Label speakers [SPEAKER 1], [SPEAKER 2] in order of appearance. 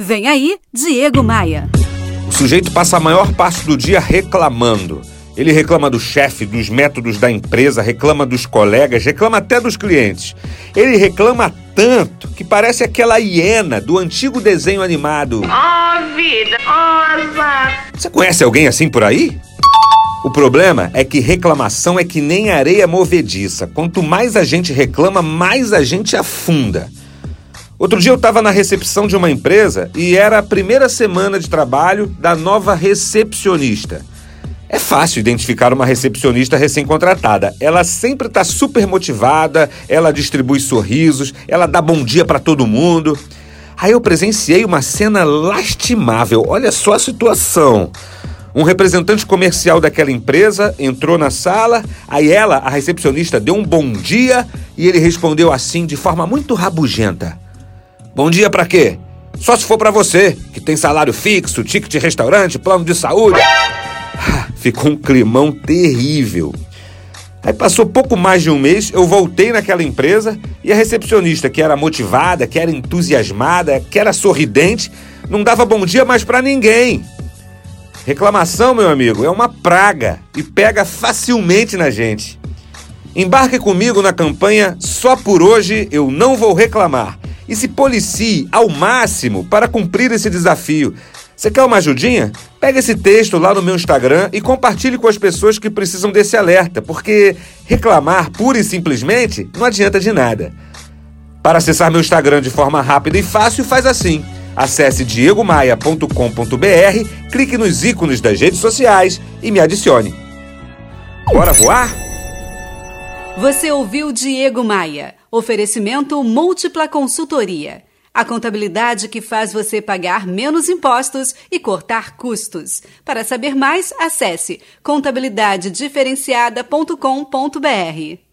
[SPEAKER 1] Vem aí, Diego Maia.
[SPEAKER 2] O sujeito passa a maior parte do dia reclamando. Ele reclama do chefe, dos métodos da empresa, reclama dos colegas, reclama até dos clientes. Ele reclama tanto que parece aquela hiena do antigo desenho animado.
[SPEAKER 3] Oh, vida, oh,
[SPEAKER 2] Você conhece alguém assim por aí? O problema é que reclamação é que nem areia movediça. Quanto mais a gente reclama, mais a gente afunda. Outro dia eu estava na recepção de uma empresa e era a primeira semana de trabalho da nova recepcionista. É fácil identificar uma recepcionista recém-contratada. Ela sempre está super motivada, ela distribui sorrisos, ela dá bom dia para todo mundo. Aí eu presenciei uma cena lastimável. Olha só a situação. Um representante comercial daquela empresa entrou na sala, aí ela, a recepcionista, deu um bom dia e ele respondeu assim de forma muito rabugenta. Bom dia para quê? Só se for para você, que tem salário fixo, ticket de restaurante, plano de saúde. Ah, ficou um climão terrível. Aí passou pouco mais de um mês, eu voltei naquela empresa e a recepcionista, que era motivada, que era entusiasmada, que era sorridente, não dava bom dia mais para ninguém. Reclamação, meu amigo, é uma praga e pega facilmente na gente. Embarque comigo na campanha Só por hoje eu não vou reclamar e se policie ao máximo para cumprir esse desafio. Você quer uma ajudinha? Pega esse texto lá no meu Instagram e compartilhe com as pessoas que precisam desse alerta, porque reclamar pura e simplesmente não adianta de nada. Para acessar meu Instagram de forma rápida e fácil, faz assim. Acesse diegomaia.com.br, clique nos ícones das redes sociais e me adicione. Bora voar?
[SPEAKER 1] Você ouviu Diego Maia. Oferecimento Múltipla Consultoria. A contabilidade que faz você pagar menos impostos e cortar custos. Para saber mais, acesse contabilidadediferenciada.com.br.